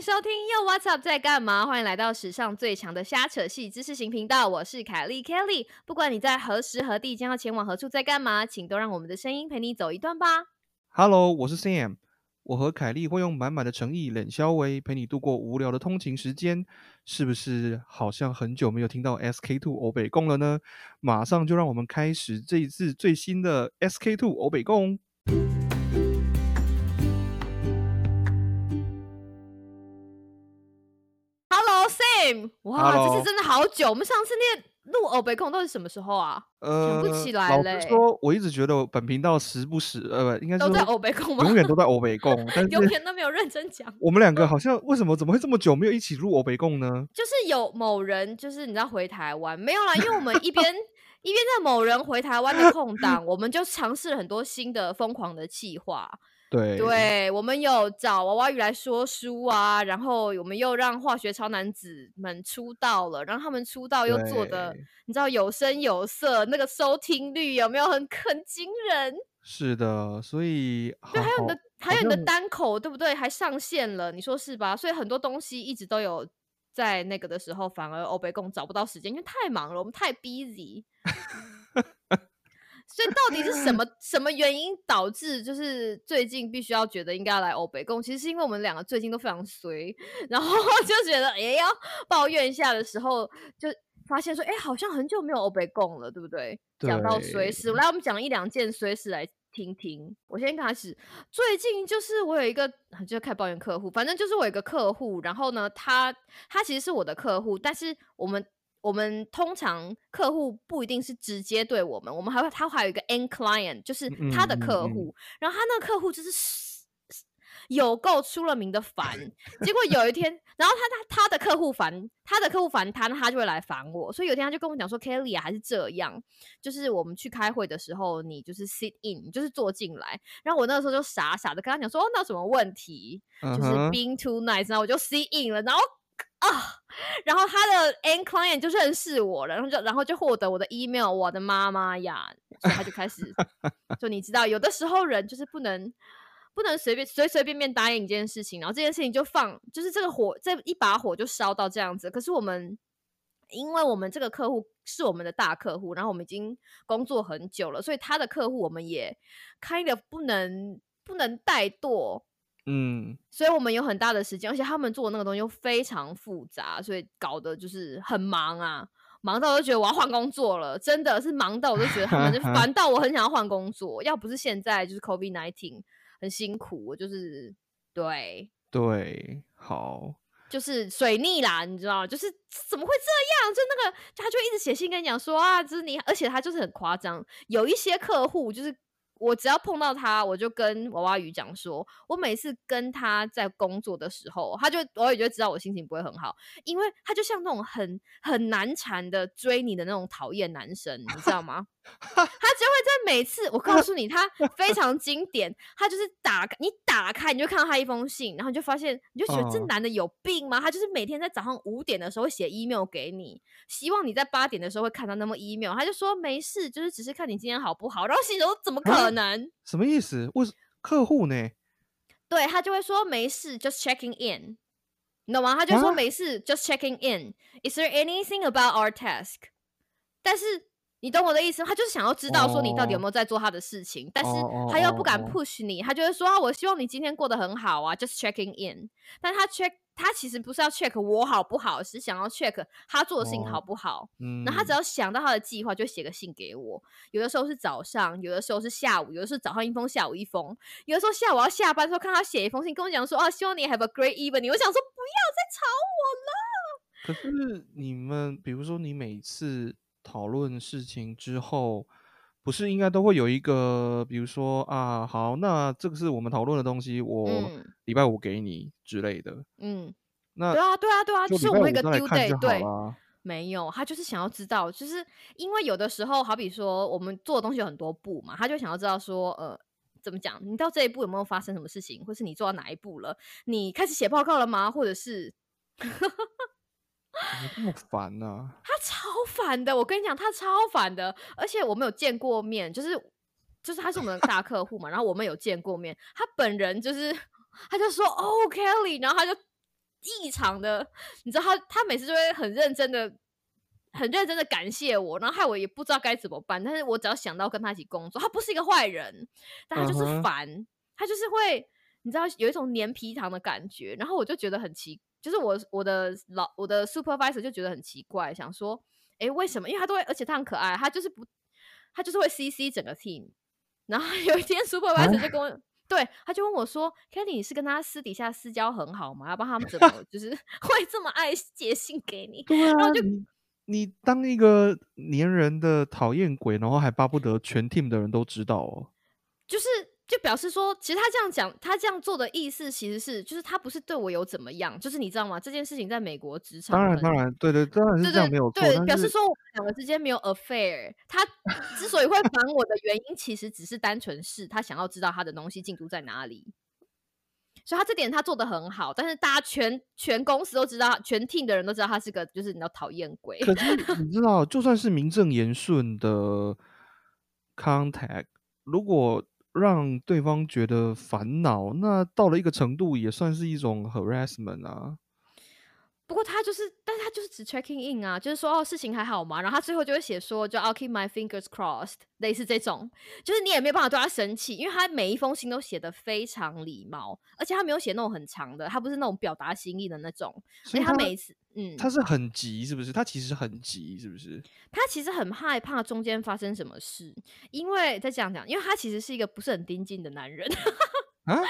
收听又 What's Up 在干嘛？欢迎来到史上最强的瞎扯戏知识型频道，我是凯莉 Kelly。不管你在何时何地，将要前往何处，在干嘛，请都让我们的声音陪你走一段吧。Hello，我是 Sam。我和凯莉会用满满的诚意、冷笑微陪你度过无聊的通勤时间，是不是好像很久没有听到 SK Two 欧北共了呢？马上就让我们开始这一次最新的 SK Two 欧北共。哇，这次真的好久。我们上次那个录偶北控到底什么时候啊？呃，想不起来老嘞实说，我一直觉得本频道时不时，呃，不应该都在说欧北控吗？永远都在欧北共，但永是远都没有认真讲。我们两个好像为什么怎么会这么久没有一起录欧北共呢？就是有某人，就是你知道回台湾没有啦？因为我们一边一边在某人回台湾的空档，我们就尝试了很多新的疯狂的计划。对对，我们有找娃娃鱼来说书啊，然后我们又让化学超男子们出道了，然后他们出道又做的，你知道有声有色，那个收听率有没有很很惊人？是的，所以对，还有你的还有你的单口，对不对？还上线了，你说是吧？所以很多东西一直都有在那个的时候，反而欧北共找不到时间，因为太忙了，我们太 busy。所以到底是什么什么原因导致就是最近必须要觉得应该要来欧北共？其实是因为我们两个最近都非常衰，然后就觉得也要抱怨一下的时候，就发现说，哎，好像很久没有欧北共了，对不对？讲到衰对事，来我们讲一两件衰事来听听。我先开始，最近就是我有一个，就开始抱怨客户，反正就是我有一个客户，然后呢，他他其实是我的客户，但是我们。我们通常客户不一定是直接对我们，我们还会他还有一个 end client，就是他的嗯嗯嗯客户，然后他那个客户就是有够出了名的烦。结果有一天，然后他他他的客户烦他的客户烦他，那他就会来烦我。所以有一天他就跟我讲说，Kelly 啊，还是这样，就是我们去开会的时候，你就是 sit in，你就是坐进来。然后我那个时候就傻傻的跟他讲说，哦，那有什么问题？就是 being too nice，然后我就 sit in 了，然后啊，然后他的 end client 就认识我了，然后就然后就获得我的 email，我的妈妈呀，所以他就开始 就你知道，有的时候人就是不能不能随便随随便便答应一件事情，然后这件事情就放，就是这个火这一把火就烧到这样子。可是我们因为我们这个客户是我们的大客户，然后我们已经工作很久了，所以他的客户我们也 kind of 不能不能怠惰。嗯，所以我们有很大的时间，而且他们做的那个东西又非常复杂，所以搞得就是很忙啊，忙到我都觉得我要换工作了，真的是忙到我都觉得他们就 烦到我很想要换工作。要不是现在就是 COVID nineteen 很辛苦，我就是对，对，好，就是水逆啦，你知道，就是怎么会这样？就那个他就一直写信跟你讲说啊，就是你，而且他就是很夸张，有一些客户就是。我只要碰到他，我就跟娃娃鱼讲说，我每次跟他在工作的时候，他就娃娃鱼就知道我心情不会很好，因为他就像那种很很难缠的追你的那种讨厌男生，你知道吗？他就会在每次，我告诉你，他非常经典。他就是打开，你打开，你就看到他一封信，然后你就发现，你就觉得这嗯男的有病吗？他就是每天在早上五点的时候会写 email 给你，希望你在八点的时候会看到那么 email。他就说没事，就是只是看你今天好不好。然后心里说怎么可啊能？什么意思？为什客户呢？对他就会说没事，just checking in，你懂吗？他就说啊没事，just checking in。Is there anything about our task？但是你懂我的意思吗？他就是想要知道说你到底有哦没有在做他的事情，但是哦他又不敢 push 你，他就会说啊，我希望你今天过得很好啊，just checking in。但他 check 他其实不是要 check 我好不好，是想要 check 他做的事情好哦不好。嗯，然后他只要想到他的计划，就写个信给我。有的时候是早上，有的时候是下午，有的是早上一封，下午一封。有的时候下午要下班的时候，看他写一封信跟我讲说：“啊，希望你 have a great evening。”我想说，不要再吵我了。可是你们，比如说你每次讨论事情之后，不是应该都会有一个，比如说啊，好，那这个是我们讨论的东西，我嗯礼拜五给你之类的。嗯，那对啊，对啊，对啊，就就是我们有一个再来 due 看 date，就好对。啦。没有，他就是想要知道，就是因为有的时候，好比说我们做的东西有很多步嘛，他就想要知道说，呃，怎么讲？你到这一步有没有发生什么事情，或是你做到哪一步了？你开始写报告了吗？或者是怎么这么烦呢、他超烦的，我跟你讲，他超烦的，而且我们有见过面，就是就是他是我们的大客户嘛，然后我们有见过面，他本人就是他就说哦 Kelly，然后他就异常的，你知道他他每次就会很认真的。很认真的感谢我，然后害我也不知道该怎么办。但是我只要想到跟他一起工作，他不是一个坏人，但他就是烦，他就是会，你知道有一种黏皮糖的感觉。然后我就觉得很奇，就是我我的老我的 supervisor 就觉得很奇怪，想说，诶，为什么？因为他都会，而且他很可爱，他就是不，他就是会 CC 整个 team。然后 有一天 supervisor 就跟我。对，他就问我说：“Kelly，你是跟他私底下私交很好吗？要不然他们怎么 就是 会这么爱写信给你？”对啊然后就，你你当一个粘人的讨厌鬼，然后还巴不得全 team 的人都知道哦。就表示说，其实他这样讲，他这样做的意思其实是，就是他不是对我有怎么样，就是你知道吗？这件事情在美国职场当然，很当然，对对，当然是这样没有错。对，表示说我们两个之间没有 affair。他之所以会烦我的原因，其实只是单纯是他想要知道他的东西进度在哪里。所以他这点他做的很好，但是大家全全公司都知道，全 team 的人都知道他是个就是你知道讨厌鬼。可是 你知道，就算是名正言顺的 contact，如果让对方觉得烦恼，那到了一个程度，也算是一种 harassment 啊。不过他就是，但是他就是只 checking in 啊，就是说哦事情还好吗？然后他最后就会写说，就 I'll keep my fingers crossed，类似这种，就是你也没有办法对他生气，因为他每一封信都写的非常礼貌，而且他没有写那种很长的，他不是那种表达心意的那种，所以他他每一次，嗯，他是很急，是不是？他其实很急，是不是？他其实很害怕中间发生什么事，因为再这样讲，因为他其实是一个不是很盯紧的男人。啊？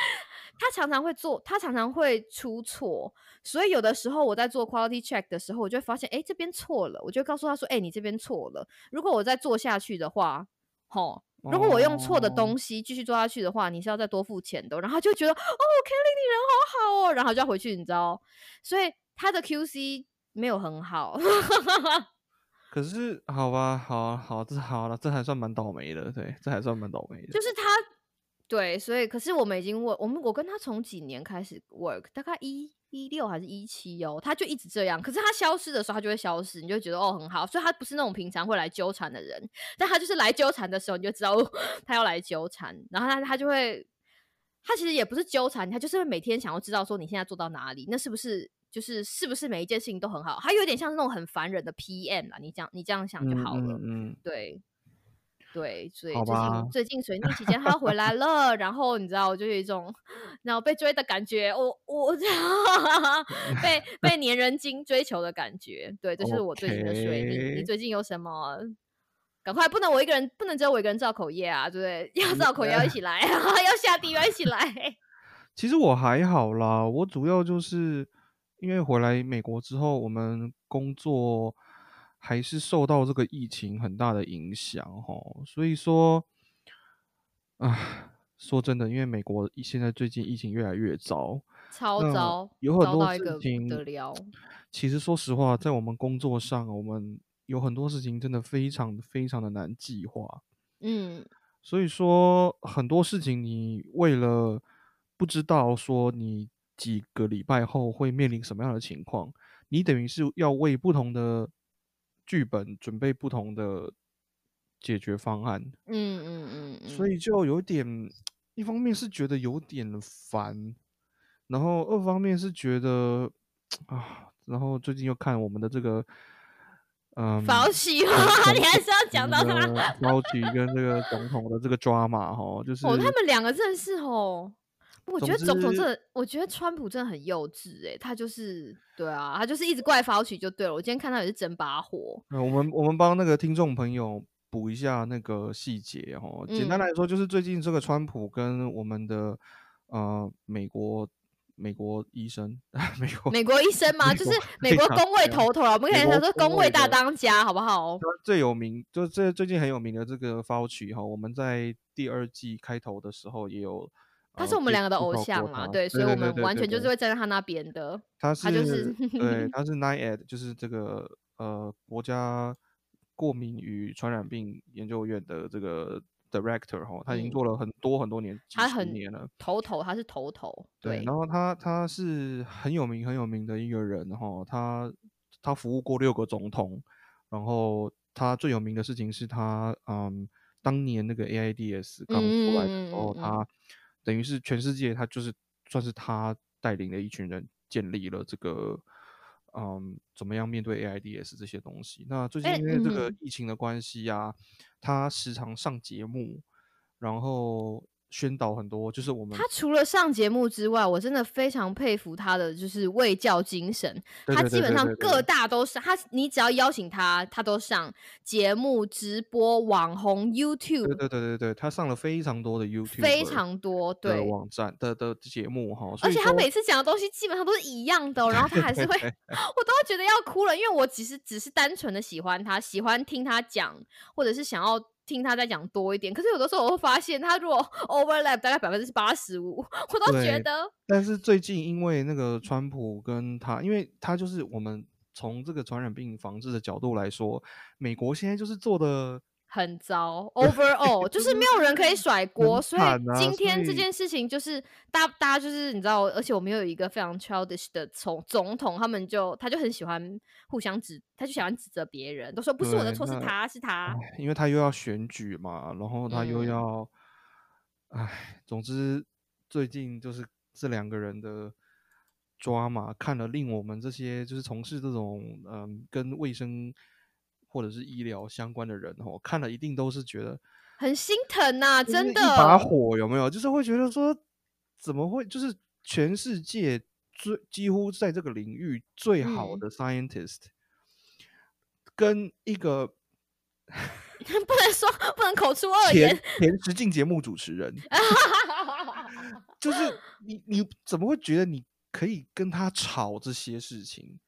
他常常会做，他常常会出错，所以有的时候我在做 quality check 的时候，我就会发现，哎，这边错了，我就告诉他说，哎，你这边错了。如果我再做下去的话，吼，如果我用错的哦东西继续做下去的话，你是要再多付钱的。然后他就觉得，哦，Kelly 你人好好哦，然后就要回去，你知道，所以他的 QC 没有很好。可是好吧，好啊好，这好了，这还算蛮倒霉的，对，这还算蛮倒霉的。就是他，对，所以可是我们已经 work，我们我跟他从几年开始 work，大概一一六还是一七哦，他就一直这样。可是他消失的时候，他就会消失，你就会觉得哦很好，所以他不是那种平常会来纠缠的人，但他就是来纠缠的时候，你就知道、哦、他要来纠缠，然后他他就会，他其实也不是纠缠，他就是会每天想要知道说你现在做到哪里，那是不是？就是是不是每一件事情都很好？他有点像那种很烦人的 PM 啦，你这样你这样想就好了。嗯嗯嗯，对，对，所以最近最近水逆期间他回来了，然后你知道，我就有一种然后被追的感觉，我我 被被粘人精追求的感觉。对，这是我最近的水逆。你最近有什么？赶快，不能我一个人，不能只有我一个人造口业啊，对不对？要造口业要一起 来，要下地狱要一起来。其实我还好啦，我主要就是因为回来美国之后，我们工作还是受到这个疫情很大的影响哈，所以说，啊，说真的，因为美国现在最近疫情越来越糟，超糟，有很多事情得了。其实说实话，在我们工作上，我们有很多事情真的非常非常的难计划。嗯，所以说很多事情，你为了不知道说你几个礼拜后会面临什么样的情况，你等于是要为不同的剧本准备不同的解决方案，嗯嗯嗯嗯，所以就有点，一方面是觉得有点烦，然后二方面是觉得啊，然后最近又看我们的这个，嗯，保喜总吗？总 你还是要讲到他？他高举跟这个总统的这个 drama 哈，就是哦，他们两个真的是哦，我觉得总统真的，我觉得川普真的很幼稚诶，他就是对啊，他就是一直怪发起就对了。我今天看到也是整把火，呃，我们我们帮那个听众朋友补一下那个细节哦。简单嗯来说，就是最近这个川普跟我们的呃 美国美国医生，美国 美国医生嘛，就是美国工位头头啊，我们可以说说工位大的当家，好不好？最有名，就这最近很有名的这个 Fauci 哈，我们在第二季开头的时候也有，他是我们两个的偶像嘛，对，所以我们完全就是会站在他那边的。他他就是是对，他是 NIAID，就是这个呃国家过敏与传染病研究院的这个 director 哈，他已经嗯做了很多很多年，他很年了。头头，他是头头，对，然，后他他是很有名很有名的一个人哈，他他服务过六个总统，然后他最有名的事情是他嗯，当年那个 AIDS 刚出来的时候，他等于是全世界他就是算是他带领的一群人建立了这个，嗯，怎么样面对 AIDS 这些东西。那最近哎因为这个嗯疫情的关系啊，他时常上节目，然后宣导很多，就是我们他除了上节目之外，我真的非常佩服他的就是卫教精神。他基本上各大都是，他你只要邀请他，他都上节目、直播、网红、YouTube，对对对对对，他上了非常多的 YouTube 非常多。的对，网站的的节目哈，而且他每次讲的东西基本上都是一样的哦、然后他还是会，我都会觉得要哭了，因为我其实只是单纯的喜欢他，喜欢听他讲，或者是想要听他在讲多一点。可是有的时候我会发现，他如果 overlap 大概百分之八十五，我都觉得但是最近因为那个川普跟他，因为他就是我们从这个传染病防治的角度来说，美国现在就是做的很糟，overall 就是没有人可以甩 锅，很所以今天这件事情就是大家大家就是你知道，而且我们又有一个非常 childish 的总总统，他们就他就很喜欢互相指，他就喜欢指责别人，都说不是我的错，是他是他，因为他又要选举嘛，然后他又嗯。要，唉，总之最近就是这两个人的抓嘛，看了令我们这些就是从事这种嗯跟卫生或者是医疗相关的人哦，看了一定都是觉得很心疼呐、就是真的。一把火有没有？就是会觉得说，怎么会？就是全世界最几乎在这个领域最好嗯的 scientist，、跟一个 不能说不能口出恶言，前实境节目主持人，就是你你怎么会觉得你可以跟他吵这些事情？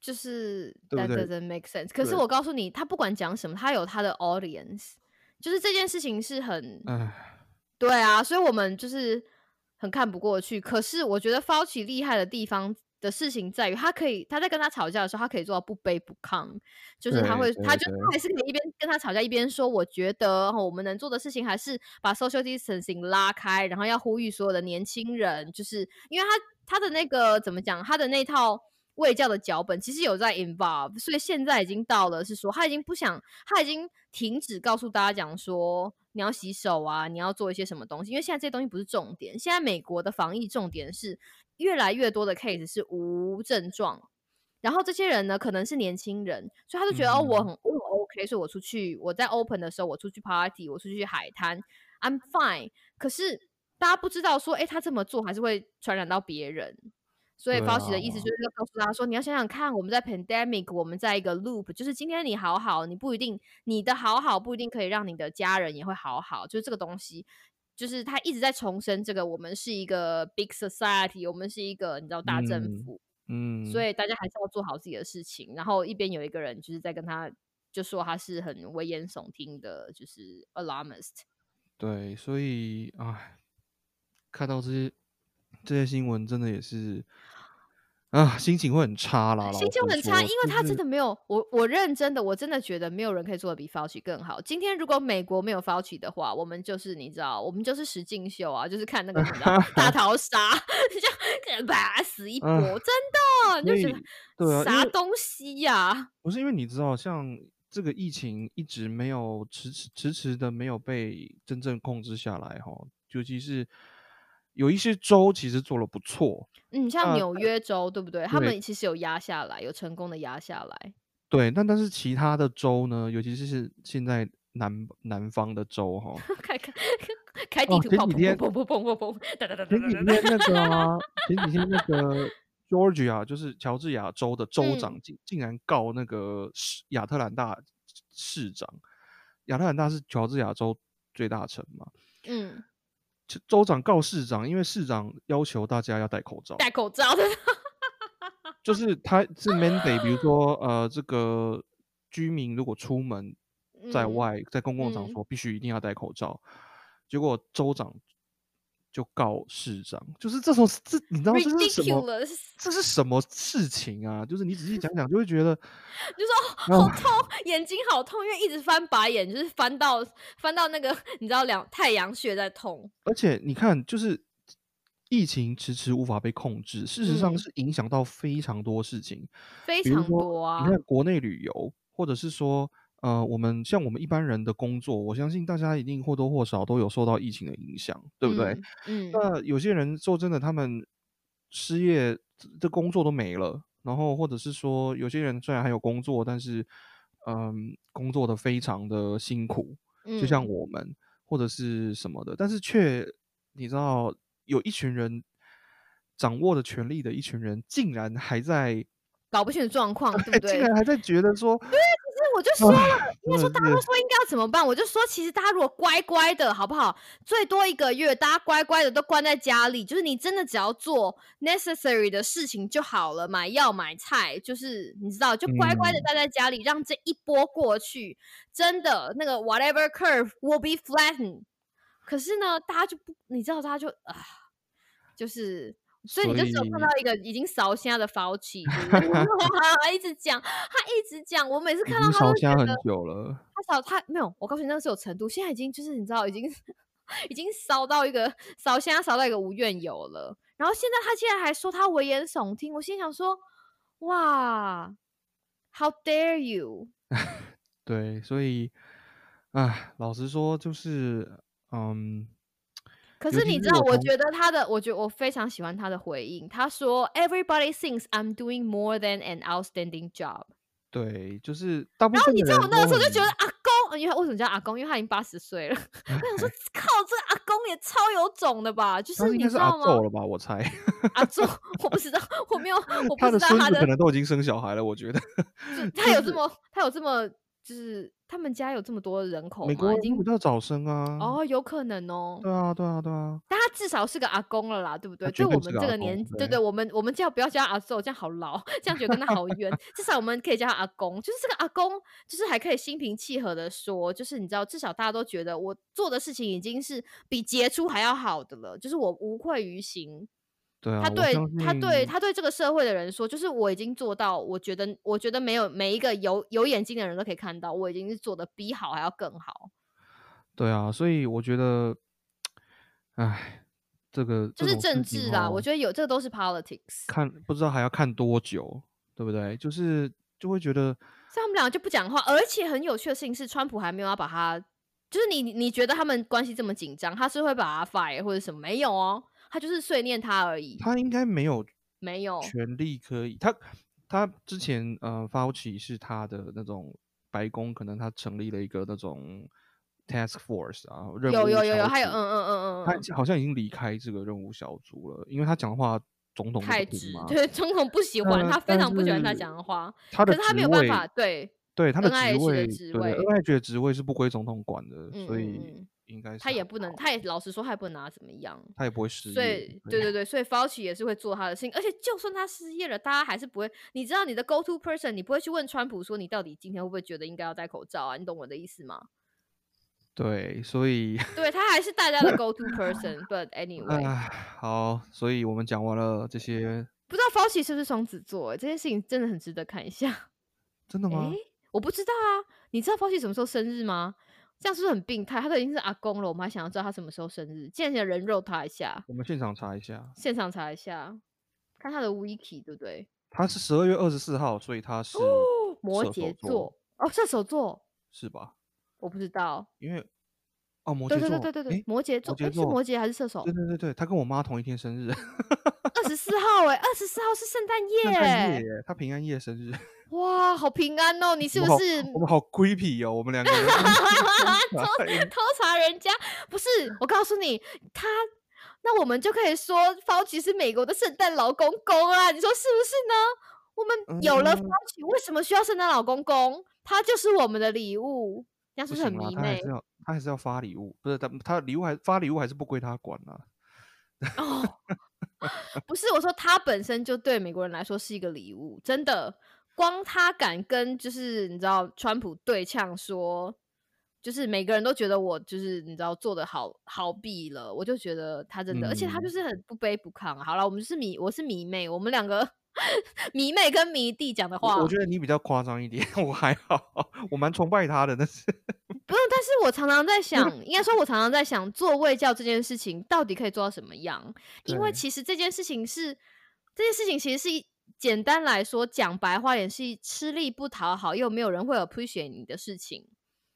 就是对 that 不对 doesn't make sense。可是对我告诉你，他不管讲什么，他有他的 audience，就是这件事情是很唉，对啊，所以我们就是很看不过去。可是我觉得 Fauci 厉害的地方的事情在于，他可以他在跟他吵架的时候，他可以做到不卑不亢，就是他会，他就对他还是可以一边跟他吵架，一边说，我觉得哦我们能做的事情还是把 social distancing 拉开，然后要呼吁所有的年轻人，就是因为他他的那个怎么讲，他的那套。卫教的脚本其实有在 involve，所以现在已经到了是说他已经不想，他已经停止告诉大家讲说你要洗手啊，你要做一些什么东西，因为现在这些东西不是重点。现在美国的防疫重点是越来越多的 case 是无症状，然后这些人呢可能是年轻人，所以他就觉得、哦我嗯很我很 OK，所以我出去我在 open 的时候我出去 party，我出去海滩，I'm fine。可是大家不知道说，诶，他这么做还是会传染到别人。所以对 Fauci 的意思啊就是要告诉大家说，你要想想看，我们在 pandemic，我们在一个 loop，就是今天你好好，你不一定你的好好不一定可以让你的家人也会好好，就是这个东西，就是他一直在重申这个，我们是一个 big society，我们是一个你知道大政嗯府，嗯，所以大家还是要做好自己的事情。然后一边有一个人就是在跟他就说他是很危言耸听的，就是 alarmist。对，所以唉，看到这些这些新闻，真的也是啊，心情会很差啦。心情很差，因为他真的没有我，我认真的，我真的觉得没有人可以做的比 Fauci 更好。今天如果美国没有 Fauci 的话，我们就是你知道，我们就是实境秀啊，就是看那个你知道大逃杀，就可能把死一波，啊真的，你就觉所以对啊得啥东西呀、不是因为你知道，像这个疫情一直没有迟迟迟迟的没有被真正控制下来哈，尤其是有一些州其实做了不错，嗯，像那纽约州对不对？他对。们其实有压下来，有成功的压下来。对，但但是其他的州呢，尤其是现在南南方的州哈，开开 开地哦图炮，砰前几天砰砰砰砰砰前几天那个啊，前几天那个。Georgia 就是乔治亚州的州嗯。长竟竟然告那个市亚特兰大市长，亚特兰大是乔治亚州最大城嘛，嗯，就州长告市长，因为市长要求大家要戴口罩，戴口罩的，就是他是 mandate，比如说呃，这个居民如果出门在嗯。外，在公共场嗯。所必须一定要戴口罩，结果州长就告市长，就是这种这你知道这是什么。这是什么事情啊？就是你仔细讲讲，就会觉得 就说哦好痛，眼睛好痛，因为一直翻白眼，就是翻到翻到那个你知道两太阳穴在痛。而且你看，就是疫情迟迟无法被控制，事实上嗯是影响到非常多事情。非常多啊你看国内旅游，或者是说，呃，我们像我们一般人的工作，我相信大家一定或多或少都有受到疫情的影响，对不对？嗯？嗯，那有些人说真的，他们失业，这这工作都没了，然后或者是说有些人虽然还有工作，但是嗯，工作的非常的辛苦，就像嗯，我们或者是什么的，但是却你知道有一群人掌握着权力的一群人，竟然还在搞不清楚状况，对不 对，竟？然还在觉得说，可是我就说了，啊，应该说大家都说应该要怎么办，我就说其实大家如果乖乖的，好不好？最多一个月，大家乖乖的都关在家里，就是你真的只要做 necessary 的事情就好了，买药买菜，就是你知道，就乖乖的嗯，待在家里，让这一波过去，真的那个 whatever curve will be flattened。可是呢，大家就不，你知道，大家就啊，就是所以你就只有看到一个已经烧瞎的不对？他一直讲，他一直讲，我每次看到他都瞎很久了。他烧他没有，我告诉你那个是有程度，现在已经就是你知道已经已经烧到一个烧瞎烧到一个无怨尤了。然后现在他竟然还说他危言耸听，我心想说，哇，How dare you！对，所以，哎，老实说，就是，嗯，可是你知道，我觉得他的，我觉得我非常喜欢他的回应。他说：“Everybody thinks I'm doing more than an outstanding job。”对，就是大部然后你知道我那个时候就觉得阿公，因为他为什么叫阿公？因为他已经八十岁了。我想说，靠，这个阿公也超有种的吧？就是你知道吗？够了吧，我猜。阿仲，我不知道，我没有，我不知道他的可，能都已经生小孩了，我觉得。他有这么，他有这么，就是他们家有这么多人口美国吗？已人都比经较早生啊。哦，有可能哦。对啊，对啊，对啊，但他至少是个阿公了啦，对不对？对对我们这个年，对对。对，我们我们叫不要叫阿寿，这样好老，这样觉得跟他好远。至少我们可以叫他阿公，就是这个阿公，就是还可以心平气和的说，就是你知道，至少大家都觉得我做的事情已经是比杰出还要好的了，就是我无愧于心。对啊，他对他对他对这个社会的人说，就是我已经做到，我觉得我觉得没有每一个有有眼睛的人都可以看到，我已经是做的比好还要更好。对啊，所以我觉得，哎，这个就是政治啦，我哦，觉得有这个都是 politics。看不知道还要看多久，对不对？就是就会觉得，所以他们两个就不讲话，而且很有趣的事情是，川普还没有要把他，就是你你觉得他们关系这么紧张，他是会把他 fire 或者什么？没有哦，他就是碎念他而已，他应该没有没有。权利可以，他他之前呃，Fauci 是他的那种白宫，可能他成立了一个那种 task force 啊，任务有有有有，还有嗯，嗯嗯嗯他嗯，好像已经离开这个任务小组了，因为他讲话总统太直，嘛。对，总统不喜欢他，非常不喜欢他讲的话，他的可是他没职位，有办法，对对他的职位，职对对位，，NIH 的职位是不归总统管的，嗯所以应该是他也不能，他也老实说，他也不能拿怎么样。他也不会失所业。以，对对对，所以 Fauci 也是会做他的事情，而且就算他失业了，大家还是不会。你知道你的 go to person，你不会去问川普说你到底今天会不会觉得应该要戴口罩啊？你懂我的意思吗？对，所以 对他还是大家的 go to person。But anyway，唉，好，所以我们讲完了这些，不知道 Fauci 是不是双子座、欸？这件事情真的很值得看一下。真的吗？我不知道啊，你知道 Fauci 什么时候生日吗？这样是不是很病态？他都已经是阿公了，我们还想要知道他什么时候生日，见人人肉他一下，我们现场查一下，现场查一下，看他的 wiki 对不对？他是十二月二十四号，所以他是哦，摩羯座哦，射手座，是吧？我不知道。因为哦，摩羯座，对对对对对，诶，摩羯座，诶，是摩羯还是射手？对对对对，他跟我妈同一天生日，二十四号哎，二十四号是圣诞 圣诞夜夜，耶，他平安夜生日，哇，好平安哦！你是不是我们好 creepy 哦，我们两个人 偷 偷查人家？不是，我告诉你，他那我们就可以说方琦是美国的圣诞老公公啊！你说是不是呢？我们有了方嗯，琦，为什么需要圣诞老公公？他就是我们的礼物，这样是不是很迷妹？他还是要他还是要发礼物，不是他他礼物还发礼物还是不归他管啊。哦，不是，我说他本身就对美国人来说是一个礼物，真的。光他敢跟就是你知道川普对呛说，就是每个人都觉得我就是你知道做的好好弊了，我就觉得他真的，而且他就嗯，是很不卑不亢啊。好了，我们是迷，我是迷妹，我们两个 迷妹跟迷弟讲的话我我觉得你比较夸张一点，我还好，我蛮崇拜他的，但是 不用，但是我常常在想，应该说，我常常在想，做卫教这件事情到底可以做到什么样？因为，其实这件事情是，这件事情其实是一简单来说，讲白话也是吃力不讨好，又没有人会 appreciate 你的事情。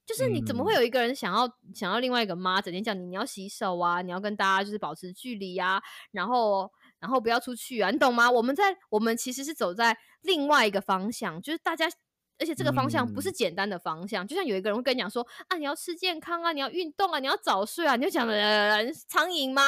就是你怎么会嗯，有一个人想要想要另外一个妈，整天叫你你要洗手啊，你要跟大家就是保持距离啊，然后然后不要出去啊，你懂吗？我们在我们其实是走在另外一个方向，就是大家。而且这个方向不是嗯简单的方向，就像有一个人会跟你讲说啊，你要吃健康啊，你要运动啊，你要早睡啊，你就讲人苍蝇吗？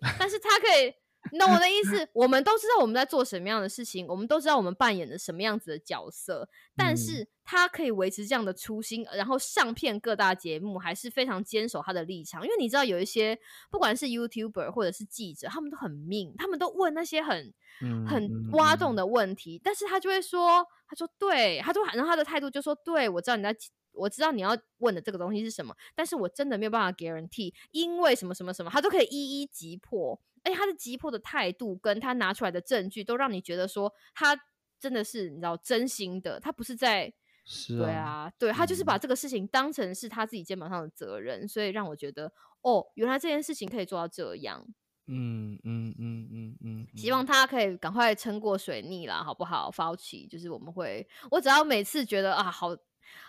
但是他可以，你懂我的意思？我们都知道我们在做什么样的事情，我们都知道我们扮演的什么样子的角色，但嗯是他可以维持这样的初心，然后上片各大节目，还是非常坚守他的立场。因为你知道，有一些不管是 YouTuber 或者是记者，他们都很命，他们都问那些很嗯很挖洞的问题，但是他就会说，他说对，他就然后他的态度就说，对我知道你在。我知道你要问的这个东西是什么，但是我真的没有办法 guarantee，因为什么什么什么，他都可以一一击破。而且他的击破的态度跟他拿出来的证据，都让你觉得说他真的是你知道真心的，他不是在是对啊，啊，对他就是把嗯这个事情当成是他自己肩膀上的责任，所以让我觉得哦，原来这件事情可以做到这样。嗯嗯嗯嗯嗯，希望他可以赶快撑过水逆啦，好不好？发起就是我们会，我只要每次觉得啊，好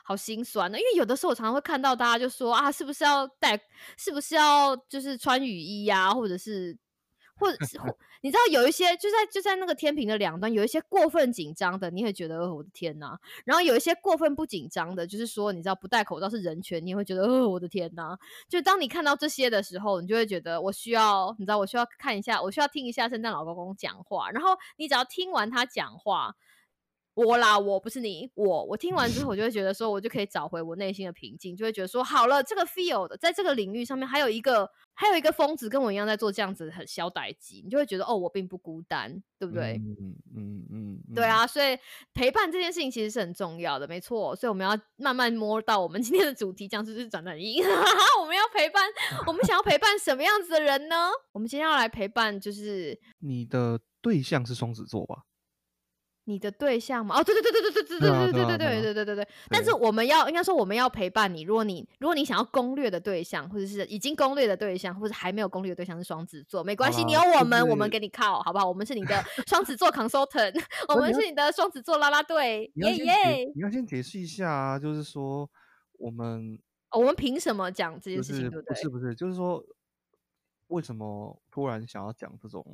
好心酸呢，因为有的时候我常常会看到大家就说啊，是不是要带，是不是要就是穿雨衣呀、或者是。或者是，你知道有一些就在就在那个天平的两端，有一些过分紧张的，你会觉得，哦我的天呐！然后有一些过分不紧张的，就是说，你知道不戴口罩是人权，你也会觉得，呃，我的天呐！就当你看到这些的时候，你就会觉得我需要，你知道，我需要看一下，我需要听一下圣诞老公公讲话。然后你只要听完他讲话，我啦，我不是你，我我听完之后，我就会觉得说，我就可以找回我内心的平静，就会觉得说，好了，这个 field 在这个领域上面还有一个还有一个疯子跟我一样在做这样子很小歹机，你就会觉得哦，我并不孤单，对不对？嗯嗯嗯，对，啊，所以陪伴这件事情其实是很重要的，没错。所以我们要慢慢摸到我们今天的主题，讲出就是转转音。我们要陪伴，我们想要陪伴什么样子的人呢？我们今天要来陪伴，就是你的对象是双子座吧？你的对象吗。哦，对对对对对对对对啊对对对对啊对啊对对对对。但是我们要应该说我们要陪伴你。如果你如果你想要攻略的对象，或者是已经攻略的对象，或者还没有攻略的对象是双子座，没关系，你有我们，我们给你靠，好不好？我们是你的 双子座 consultant，我们是你的双子座啦啦队，耶耶，。你要先解释一下啊，就是说我们哦我们凭什么讲这件事情，对不对？不是不是，就是说为什么突然想要讲这种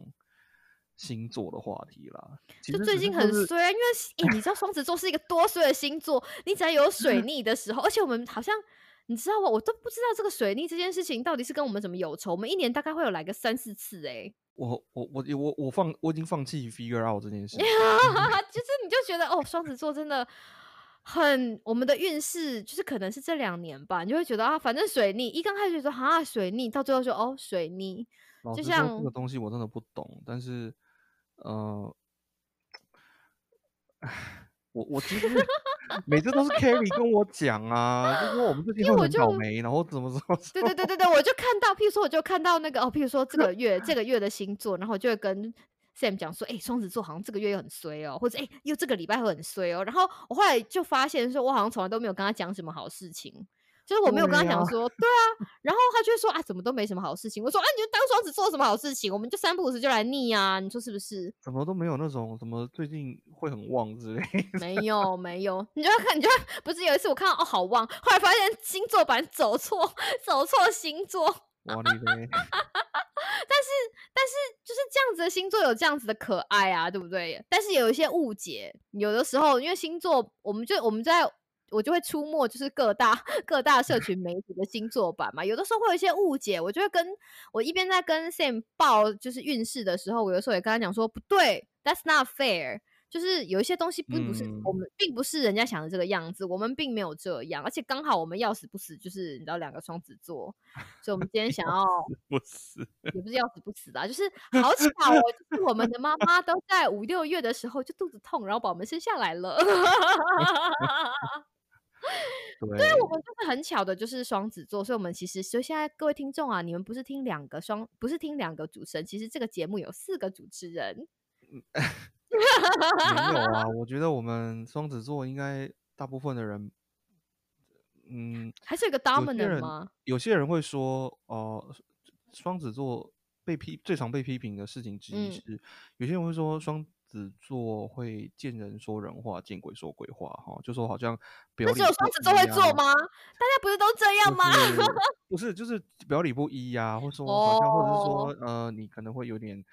星座的话题啦？就最近很衰啊，因为诶、你知道双子座是一个多衰的星座，你只要有水 逆的时候，而且我们好像你知道吗？我都不知道这个水逆这件事情到底是跟我们怎么有仇。我们一年大概会有来个三四次、诶，我我我我我放我已经放弃 figure out 这件事情，就是你就觉得哦，双子座真的很我们的运势，就是可能是这两年吧，你就会觉得啊，反正水逆一刚开始就说啊水逆，到最后就哦水逆，就像这个东西我真的不懂，但是呃，唉我我其实每次都是 Kerry 跟我讲啊，就说我们最近会因为我就很倒霉，然后怎么怎么对对对对对，我就看到，譬如说，我就看到那个哦，譬如说这个月这 个月的星座，然后我就会跟 Sam 讲说，哎、双子座好像这个月又很衰哦，或者哎、又这个礼拜会很衰哦。然后我后来就发现说，我好像从来都没有跟他讲什么好事情，就是我没有跟他讲说，对啊，然后他就说啊，怎么都没什么好事情。我说啊，你就当双子做什么好事情，我们就三不五时就来腻啊，你说是不是？怎么都没有那种什么最近会很旺之类的。没有没有，你就要看，你就要不是有一次我看到哦好旺，后来发现星座版走错走错星座。哇你嘞！但是但是就是这样子的星座有这样子的可爱啊，对不对？但是有一些误解，有的时候因为星座，我们就我们在我就会出没，就是各大各大社群媒体的星座版嘛，有的时候会有一些误解，我就会跟我一边在跟 Sam 报就是运势的时候，我有时候也跟他讲说不对，That's not fair。就是有一些东西并不是、嗯我们并不是人家想的这个样子，我们并没有这样，而且刚好我们要死不死，就是你知道两个双子座，所以我们今天想要不死，也不是要死不死的、啊，就是好巧哦，就是我们的妈妈都在五六月的时候就肚子痛，然后把我们生下来了。对，对，我们就是很巧的，就是双子座，所以我们其实，所以现在各位听众啊，你们不是听两个双，不是听两个主持人，其实这个节目有四个主持人。没有啊，我觉得我们双子座应该大部分的人，嗯，还是有一个 dominant 人吗？有些人会说，哦、双子座被批最常被批评的事情之一嗯是，有些人会说双子座会见人说人话，见鬼说鬼话，哈，就说好像表里那只有双子座会做吗？大家不是都这样吗？就 是不是，就是表里不一呀、或说好像，或者是哦说，呃，你可能会有点，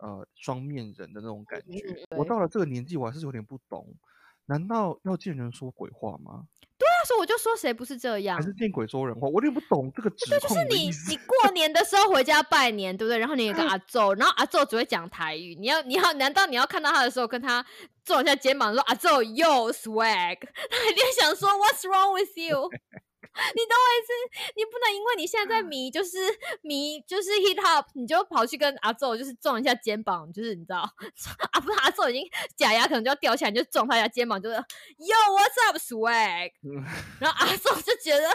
呃双面人的那种感嗯觉。嗯我到了这个年纪，我还是有点不懂，难道要见人说鬼话吗？那时候我就说谁不是这样还？是见鬼说人话？我有点不懂这个指就是你你。过年的时候回家拜年，对不对？然后你有个阿昼，然后阿昼只会讲台语，你要你要难道你要看到他的时候跟他撞一下肩膀说阿昼 yo swag，他一定想说 what's wrong with you？你懂我意思？你不能因为你现在在迷，就是迷，就是 hip hop，你就跑去跟阿昼就是撞一下肩膀，就是你知道，啊不是阿昼已经假牙可能就要掉下来，你就撞他一下肩膀，就是 yo what's up swag，嗯然后阿昼就觉得，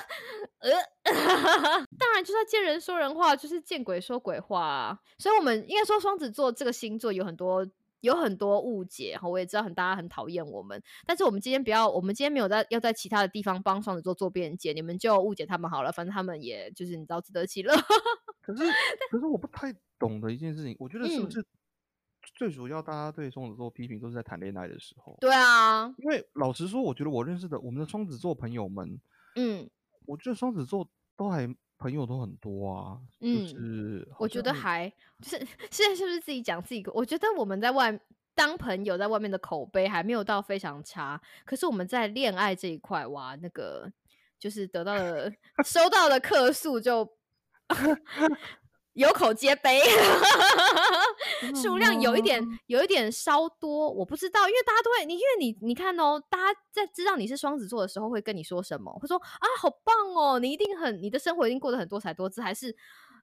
呃，当然就是要见人说人话，就是见鬼说鬼话啊。所以我们应该说双子座这个星座有很多有很多误解哈，我也知道很大家很讨厌我们，但是我们今天不要，我们今天没有在要在其他的地方帮双子座做辩解，你们就误解他们好了，反正他们也就是你知道自得其乐。可是，可是我不太懂的一件事情，我觉得是不嗯是最主要大家对双子座批评都是在谈恋爱的时候？对啊，因为老实说，我觉得我认识的我们的双子座朋友们，嗯我觉得双子座都还朋友都很多啊，就嗯是好我觉得还就是现在是不是自己讲自己？我觉得我们在外当朋友，在外面的口碑还没有到非常差，可是我们在恋爱这一块，哇，那个就是得到的收到的客诉就有口皆碑，数量有一点有一点稍多，我不知道，因为大家都会，你因为你你看哦，大家在知道你是双子座的时候会跟你说什么？会说啊，好棒哦，你一定很你的生活一定过得很多彩多姿，还是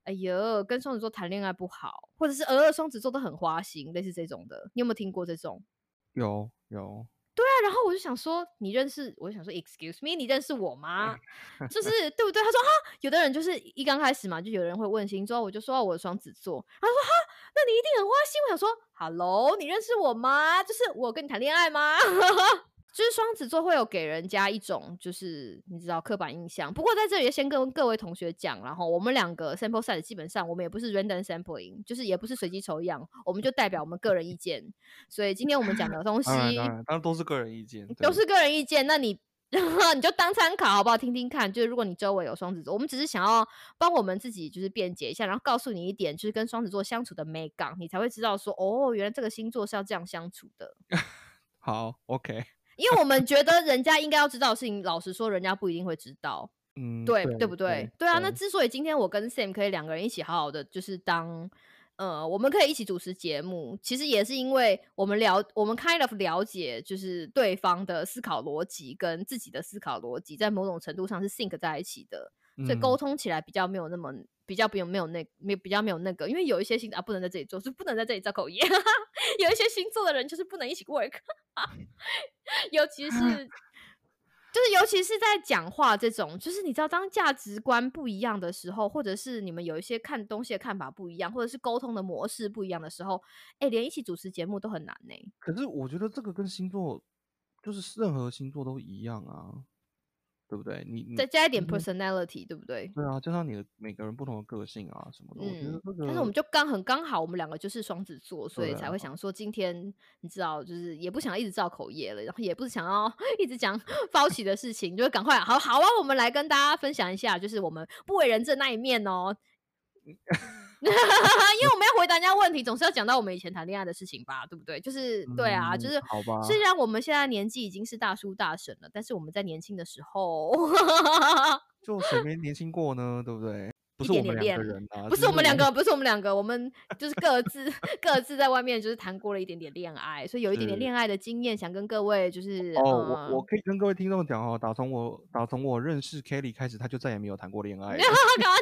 哎呦跟双子座谈恋爱不好，或者是呃双子座都很花心，类似这种的，你有没有听过这种？有有，对啊，然后我就想说，你认识？我就想说，excuse me，你认识我吗？就是对不对？他说哈，有的人就是一刚开始嘛，就有人会问星座，我就说我双子座，他说哈，那你一定很花心。我想说，hello，你认识我吗？就是我跟你谈恋爱吗？就是双子座会有给人家一种就是你知道刻板印象，不过在这里先跟各位同学讲，然后我们两个 sample size 基本上我们也不是 random sampling，就是也不是随机抽样，我们就代表我们个人意见，所以今天我们讲的东西当然当然，都是个人意见，都是个人意见，那你 你就当参考好不好？听听看，就是如果你周围有双子座，我们只是想要帮我们自己就是辩解一下，然后告诉你一点，就是跟双子座相处的美感，你才会知道说，哦，原来这个星座是要这样相处的。好，OK，因为我们觉得人家应该要知道的事情，老实说，人家不一定会知道，嗯，对对对不对？对啊，那之所以今天我跟 Sam 可以两个人一起好好的，就是当呃，我们可以一起主持节目，其实也是因为我们了，我们 kind of 了解，就是对方的思考逻辑跟自己的思考逻辑，在某种程度上是 sync 在一起的，所以沟嗯通起来比较没有那么。比较没有没有那没有比较没有那个，因为有一些星啊不能在这里做，是不能在这里造口业。有一些星座的人就是不能一起 work，尤其是 就是尤其是在讲话这种，就是你知道，当价值观不一样的时候，或者是你们有一些看东西的看法不一样，或者是沟通的模式不一样的时候，哎、连一起主持节目都很难呢、可是我觉得这个跟星座，就是任何星座都一样啊，对不对？你你再加一点 personality，对不对？对啊，加上你的每个人不同的个性啊什么的，我觉得嗯这个，但是我们就刚很刚好，我们两个就是双子座，所以才会想说，今天你知道，就是也不想一直造口业了，然后也不是想要 一直讲 包起的事情，就赶快好好啊，我们来跟大家分享一下，就是我们不为人知的那一面哦。因为我们要回答人家问题，总是要讲到我们以前谈恋爱的事情吧，对不对？就是对啊，就嗯是好吧，虽然我们现在年纪已经是大叔大婶了，但是我们在年轻的时候，就谁没年轻过呢？对不对？不一是我们点点恋两个人啊，不是我们两个，不是我们两个，我们就是各自 各自在外面就是谈过了一点点恋爱，所以有一点点恋爱的经验，想跟各位就是哦，我我嗯可以跟各位听众讲哦，打从我打从我认识 Kelly 开始，他就再也没有谈过恋爱了，干嘛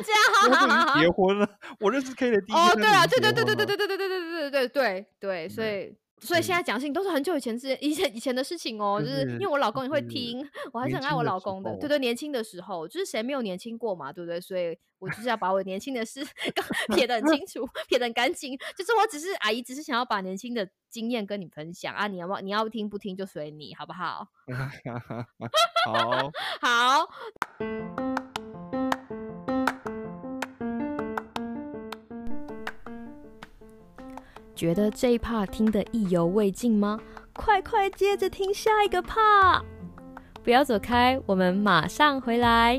这因为他已经样？结婚了。我认识 Kelly 的第一哦，对啊，对对对对对对对对对对对对对对，所以。所以现在讲的事情都是很久以前之以前以前的事情哦，就就是因为我老公也会听，我还是很爱我老公的。对候对，年轻的时候，就是谁没有年轻过嘛，对不对？所以我就是要把我年轻的事 撇得很清楚，撇得很干净。就是我只是阿姨，只是想要把年轻的经验跟你分享啊，你要不要你要听不听就随你，好不好？好，好，觉得这一 part 听的意犹未尽吗？快快接着听下一个 part！不要走开，我们马上回来。